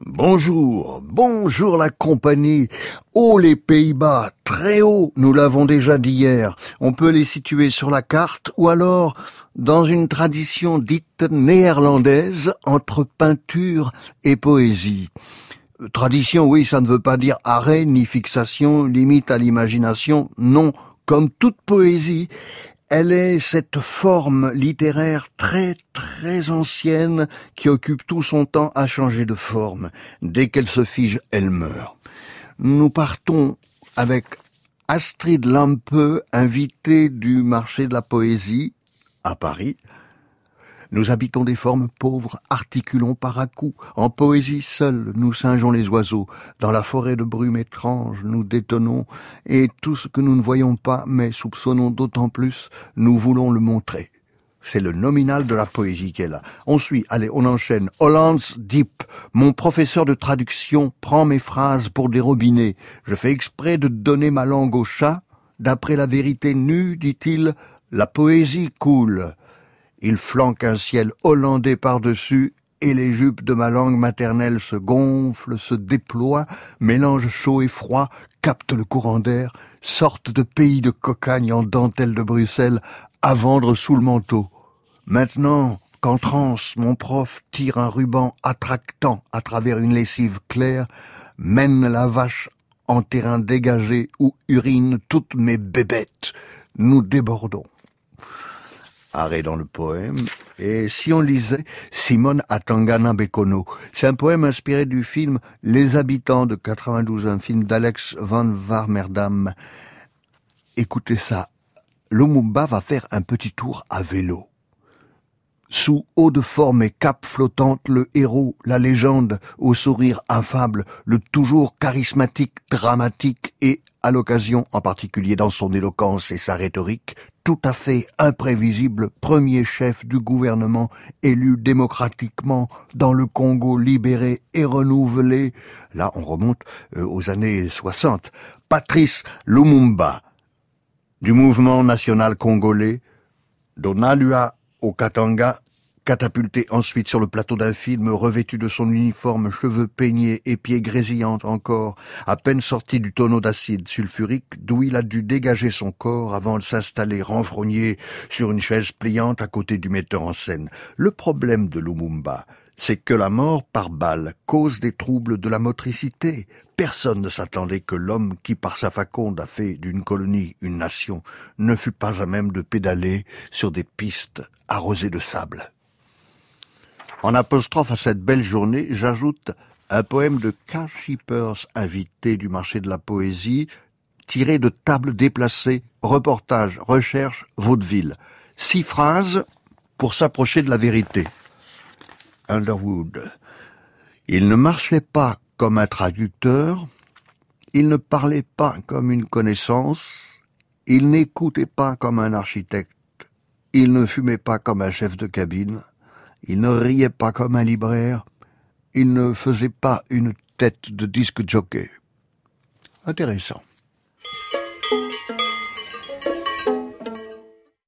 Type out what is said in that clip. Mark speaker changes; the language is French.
Speaker 1: Bonjour, bonjour la compagnie. Oh les Pays-Bas, très haut, nous l'avons déjà dit hier. On peut les situer sur la carte ou alors dans une tradition dite néerlandaise entre peinture et poésie. Tradition, oui, ça ne veut pas dire arrêt ni fixation, limite à l'imagination, non. Comme toute poésie, elle est cette forme littéraire très très ancienne qui occupe tout son temps à changer de forme. Dès qu'elle se fige, elle meurt. Nous partons avec Astrid Lampe, invitée du marché de la poésie à Paris, nous habitons des formes pauvres, articulons par à-coups. En poésie seule, nous singeons les oiseaux. Dans la forêt de brume étrange, nous détonnons. Et tout ce que nous ne voyons pas, mais soupçonnons d'autant plus, nous voulons le montrer. C'est le nominal de la poésie est là. On suit, allez, on enchaîne. Holland's Deep. Mon professeur de traduction prend mes phrases pour des robinets. Je fais exprès de donner ma langue au chat. D'après la vérité nue, dit-il, la poésie coule. Il flanque un ciel hollandais par-dessus et les jupes de ma langue maternelle se gonflent, se déploient, mélange chaud et froid, captent le courant d'air, sortent de pays de cocagne en dentelle de Bruxelles à vendre sous le manteau. Maintenant, qu'en transe, mon prof tire un ruban attractant à travers une lessive claire, mène la vache en terrain dégagé où urine toutes mes bébêtes. Nous débordons arrêt dans le poème. Et si on lisait Simone Atangana Bekono, c'est un poème inspiré du film Les Habitants de 92, un film d'Alex van Warmerdam. Écoutez ça. Lumumba va faire un petit tour à vélo. Sous haut de forme et cape flottante, le héros, la légende, au sourire affable, le toujours charismatique, dramatique et, à l'occasion, en particulier dans son éloquence et sa rhétorique, tout à fait imprévisible premier chef du gouvernement élu démocratiquement dans le Congo libéré et renouvelé, là on remonte euh, aux années 60, Patrice Lumumba, du mouvement national congolais, d'Onalua au Katanga catapulté ensuite sur le plateau d'un film, revêtu de son uniforme, cheveux peignés et pieds grésillants encore, à peine sorti du tonneau d'acide sulfurique, d'où il a dû dégager son corps avant de s'installer renfrogné sur une chaise pliante à côté du metteur en scène. Le problème de Lumumba, c'est que la mort par balle cause des troubles de la motricité. Personne ne s'attendait que l'homme qui, par sa faconde, a fait d'une colonie une nation, ne fût pas à même de pédaler sur des pistes arrosées de sable. En apostrophe à cette belle journée, j'ajoute un poème de Carl Shippers, invité du marché de la poésie, tiré de tables déplacées, reportage, recherche, vaudeville. Six phrases pour s'approcher de la vérité. Underwood. Il ne marchait pas comme un traducteur, il ne parlait pas comme une connaissance, il n'écoutait pas comme un architecte, il ne fumait pas comme un chef de cabine, il ne riait pas comme un libraire. Il ne faisait pas une tête de disque jockey. Intéressant.